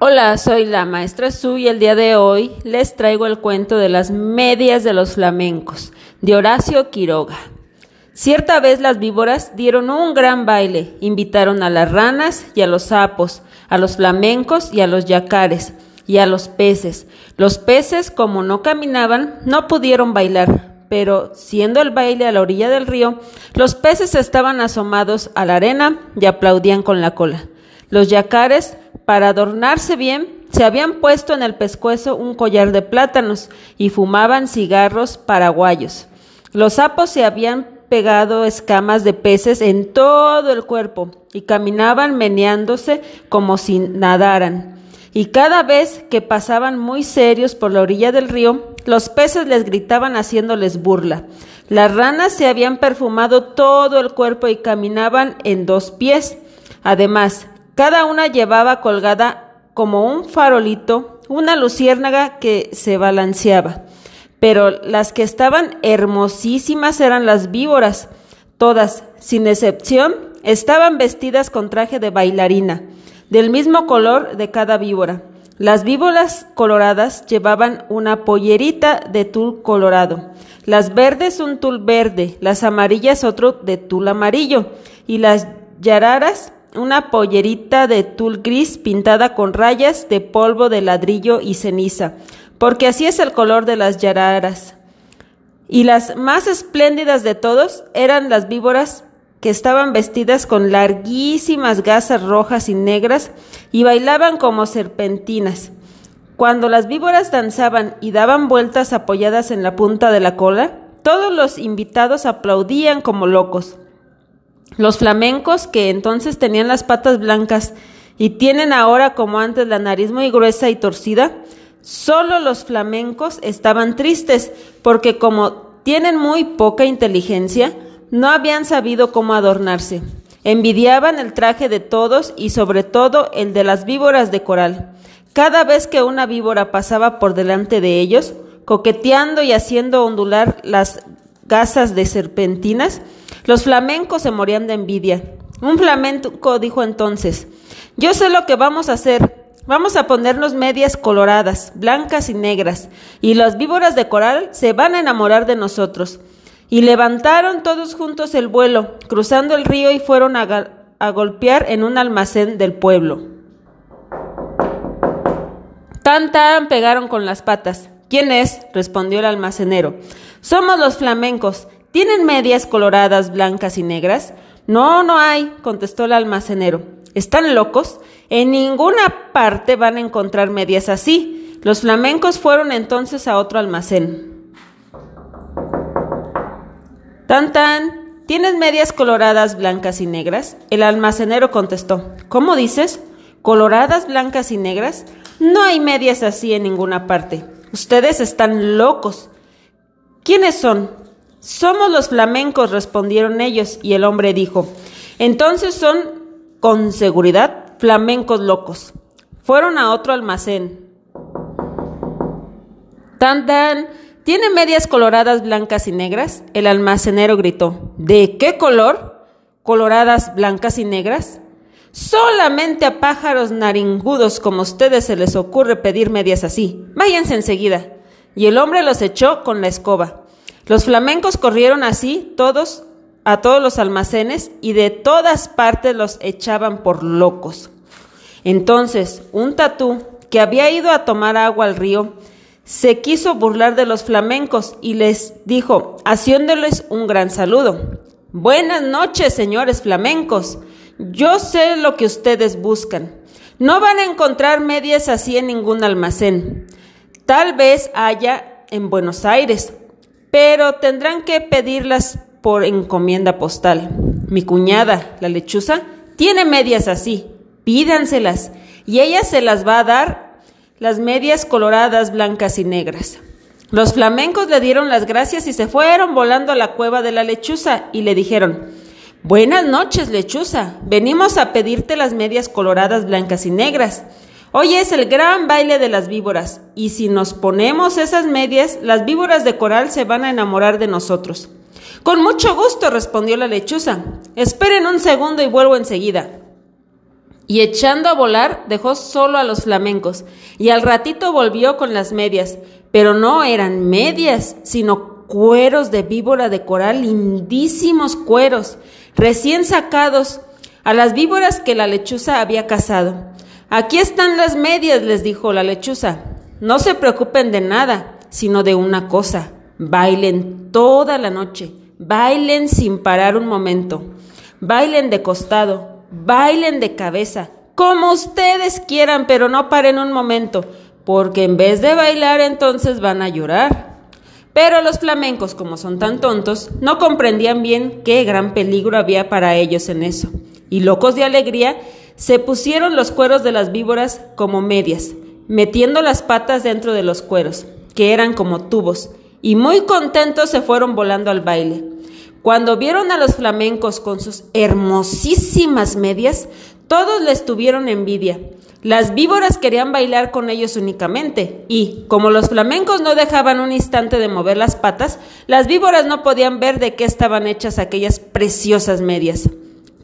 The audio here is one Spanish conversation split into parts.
Hola, soy la maestra Su y el día de hoy les traigo el cuento de las medias de los flamencos de Horacio Quiroga. Cierta vez las víboras dieron un gran baile, invitaron a las ranas y a los sapos, a los flamencos y a los yacares y a los peces. Los peces, como no caminaban, no pudieron bailar, pero siendo el baile a la orilla del río, los peces estaban asomados a la arena y aplaudían con la cola. Los yacares, para adornarse bien, se habían puesto en el pescuezo un collar de plátanos y fumaban cigarros paraguayos. Los sapos se habían pegado escamas de peces en todo el cuerpo y caminaban meneándose como si nadaran. Y cada vez que pasaban muy serios por la orilla del río, los peces les gritaban haciéndoles burla. Las ranas se habían perfumado todo el cuerpo y caminaban en dos pies. Además, cada una llevaba colgada como un farolito una luciérnaga que se balanceaba. Pero las que estaban hermosísimas eran las víboras. Todas, sin excepción, estaban vestidas con traje de bailarina, del mismo color de cada víbora. Las víboras coloradas llevaban una pollerita de tul colorado, las verdes un tul verde, las amarillas otro de tul amarillo y las yararas una pollerita de tul gris pintada con rayas de polvo de ladrillo y ceniza, porque así es el color de las yararas. Y las más espléndidas de todos eran las víboras que estaban vestidas con larguísimas gasas rojas y negras y bailaban como serpentinas. Cuando las víboras danzaban y daban vueltas apoyadas en la punta de la cola, todos los invitados aplaudían como locos. Los flamencos, que entonces tenían las patas blancas y tienen ahora como antes la nariz muy gruesa y torcida, solo los flamencos estaban tristes porque como tienen muy poca inteligencia, no habían sabido cómo adornarse. Envidiaban el traje de todos y sobre todo el de las víboras de coral. Cada vez que una víbora pasaba por delante de ellos, coqueteando y haciendo ondular las gasas de serpentinas, los flamencos se morían de envidia. Un flamenco dijo entonces, yo sé lo que vamos a hacer. Vamos a ponernos medias coloradas, blancas y negras, y las víboras de coral se van a enamorar de nosotros. Y levantaron todos juntos el vuelo, cruzando el río y fueron a, golpear en un almacén del pueblo. Tan tan pegaron con las patas. ¿Quién es? respondió el almacenero. Somos los flamencos. ¿Tienen medias coloradas, blancas y negras? No, no hay, contestó el almacenero. ¿Están locos? En ninguna parte van a encontrar medias así. Los flamencos fueron entonces a otro almacén. Tan tan, ¿tienes medias coloradas, blancas y negras? El almacenero contestó. ¿Cómo dices? ¿Coloradas, blancas y negras? No hay medias así en ninguna parte. Ustedes están locos. ¿Quiénes son? Somos los flamencos, respondieron ellos, y el hombre dijo, entonces son, con seguridad, flamencos locos. Fueron a otro almacén. Tan tan, ¿tiene medias coloradas blancas y negras? El almacenero gritó. ¿De qué color? ¿Coloradas blancas y negras? Solamente a pájaros naringudos como ustedes se les ocurre pedir medias así. Váyanse enseguida. Y el hombre los echó con la escoba. Los flamencos corrieron así todos a todos los almacenes y de todas partes los echaban por locos. Entonces, un tatú que había ido a tomar agua al río se quiso burlar de los flamencos y les dijo, haciéndoles un gran saludo. Buenas noches, señores flamencos. Yo sé lo que ustedes buscan. No van a encontrar medias así en ningún almacén. Tal vez haya en Buenos Aires, pero tendrán que pedirlas por encomienda postal. Mi cuñada, la lechuza, tiene medias así, pídanselas, y ella se las va a dar las medias coloradas, blancas y negras. Los flamencos le dieron las gracias y se fueron volando a la cueva de la lechuza y le dijeron, Buenas noches, lechuza, venimos a pedirte las medias coloradas, blancas y negras. Hoy es el gran baile de las víboras, y si nos ponemos esas medias, las víboras de coral se van a enamorar de nosotros. Con mucho gusto, respondió la lechuza. Esperen un segundo y vuelvo enseguida. y echando a volar dejó solo a los flamencos, y al ratito volvió con las medias, pero no eran medias, sino cueros de víbora de coral, lindísimos cueros, recién sacados, a las víboras que la lechuza había cazado. Aquí están las medias, les dijo la lechuza. No se preocupen de nada, sino de una cosa. Bailen toda la noche, bailen sin parar un momento, bailen de costado, bailen de cabeza, como ustedes quieran, pero no paren un momento, porque en vez de bailar entonces van a llorar. Pero los flamencos, como son tan tontos, no comprendían bien qué gran peligro había para ellos en eso, y locos de alegría, se pusieron los cueros de las víboras como medias, metiendo las patas dentro de los cueros, que eran como tubos, y muy contentos se fueron volando al baile. Cuando vieron a los flamencos con sus hermosísimas medias, todos les tuvieron envidia. Las víboras querían bailar con ellos únicamente, y, como los flamencos no dejaban un instante de mover las patas, las víboras no podían ver de qué estaban hechas aquellas preciosas medias.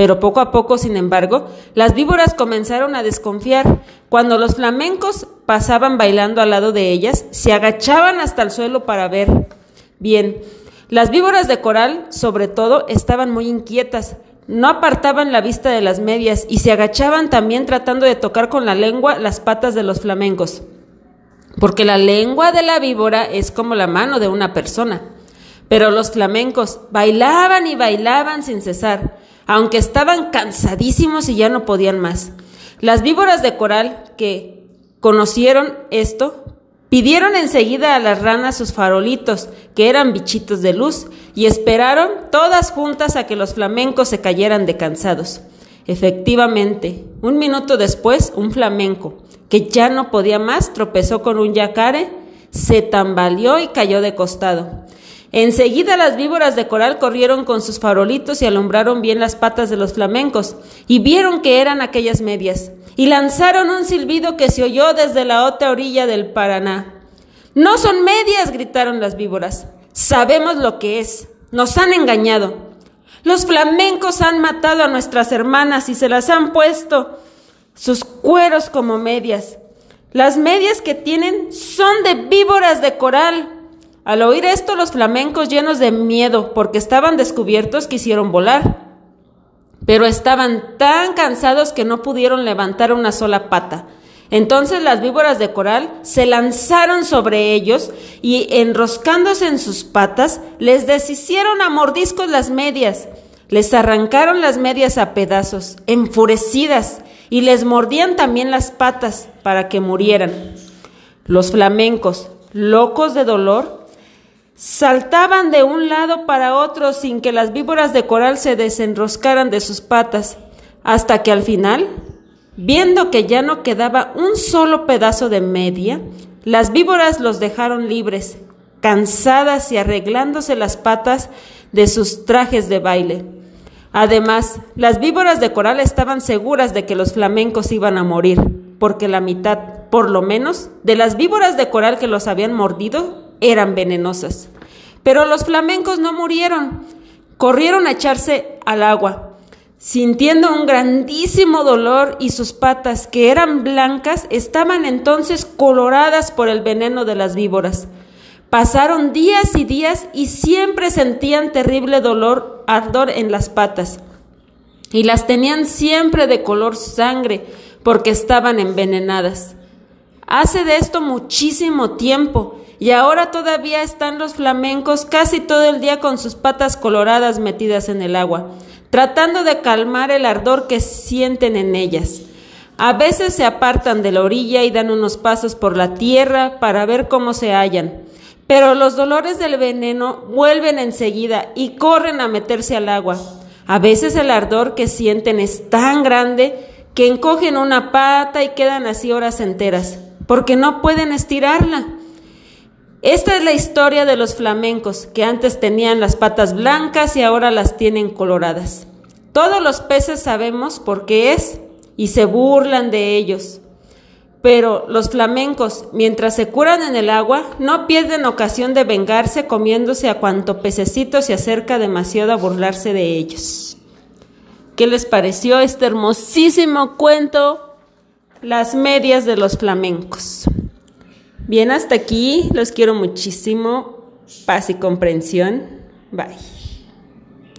Pero poco a poco, sin embargo, las víboras comenzaron a desconfiar. Cuando los flamencos pasaban bailando al lado de ellas, se agachaban hasta el suelo para ver. Bien, las víboras de coral, sobre todo, estaban muy inquietas. No apartaban la vista de las medias y se agachaban también tratando de tocar con la lengua las patas de los flamencos. Porque la lengua de la víbora es como la mano de una persona. Pero los flamencos bailaban y bailaban sin cesar, aunque estaban cansadísimos y ya no podían más. Las víboras de coral que conocieron esto Pidieron enseguida a las ranas sus farolitos, que eran bichitos de luz, y esperaron todas juntas a que los flamencos se cayeran de cansados. Efectivamente, un minuto después, un flamenco, que ya no podía más, tropezó con un yacare, se tambaleó y cayó de costado. Enseguida las víboras de coral corrieron con sus farolitos y alumbraron bien las patas de los flamencos, y vieron que eran aquellas medias y lanzaron un silbido que se oyó desde la otra orilla del Paraná. No son medias, gritaron las víboras. Sabemos lo que es. Nos han engañado. Los flamencos han matado a nuestras hermanas y se las han puesto sus cueros como medias. Las medias que tienen son de víboras de coral. Al oír esto, los flamencos llenos de miedo, porque estaban descubiertos, quisieron volar pero estaban tan cansados que no pudieron levantar una sola pata. Entonces las víboras de coral se lanzaron sobre ellos y enroscándose en sus patas les deshicieron a mordiscos las medias, les arrancaron las medias a pedazos, enfurecidas, y les mordían también las patas para que murieran. Los flamencos, locos de dolor, Saltaban de un lado para otro sin que las víboras de coral se desenroscaran de sus patas, hasta que al final, viendo que ya no quedaba un solo pedazo de media, las víboras los dejaron libres, cansadas y arreglándose las patas de sus trajes de baile. Además, las víboras de coral estaban seguras de que los flamencos iban a morir, porque la mitad, por lo menos, de las víboras de coral que los habían mordido eran venenosas. Pero los flamencos no murieron, corrieron a echarse al agua, sintiendo un grandísimo dolor y sus patas, que eran blancas, estaban entonces coloradas por el veneno de las víboras. Pasaron días y días y siempre sentían terrible dolor, ardor en las patas. Y las tenían siempre de color sangre porque estaban envenenadas. Hace de esto muchísimo tiempo y ahora todavía están los flamencos casi todo el día con sus patas coloradas metidas en el agua, tratando de calmar el ardor que sienten en ellas. A veces se apartan de la orilla y dan unos pasos por la tierra para ver cómo se hallan, pero los dolores del veneno vuelven enseguida y corren a meterse al agua. A veces el ardor que sienten es tan grande que encogen una pata y quedan así horas enteras, porque no pueden estirarla. Esta es la historia de los flamencos, que antes tenían las patas blancas y ahora las tienen coloradas. Todos los peces sabemos por qué es y se burlan de ellos. Pero los flamencos, mientras se curan en el agua, no pierden ocasión de vengarse comiéndose a cuanto pececito se acerca demasiado a burlarse de ellos. ¿Qué les pareció este hermosísimo cuento? Las medias de los flamencos. Bien, hasta aquí. Los quiero muchísimo. Paz y comprensión. Bye.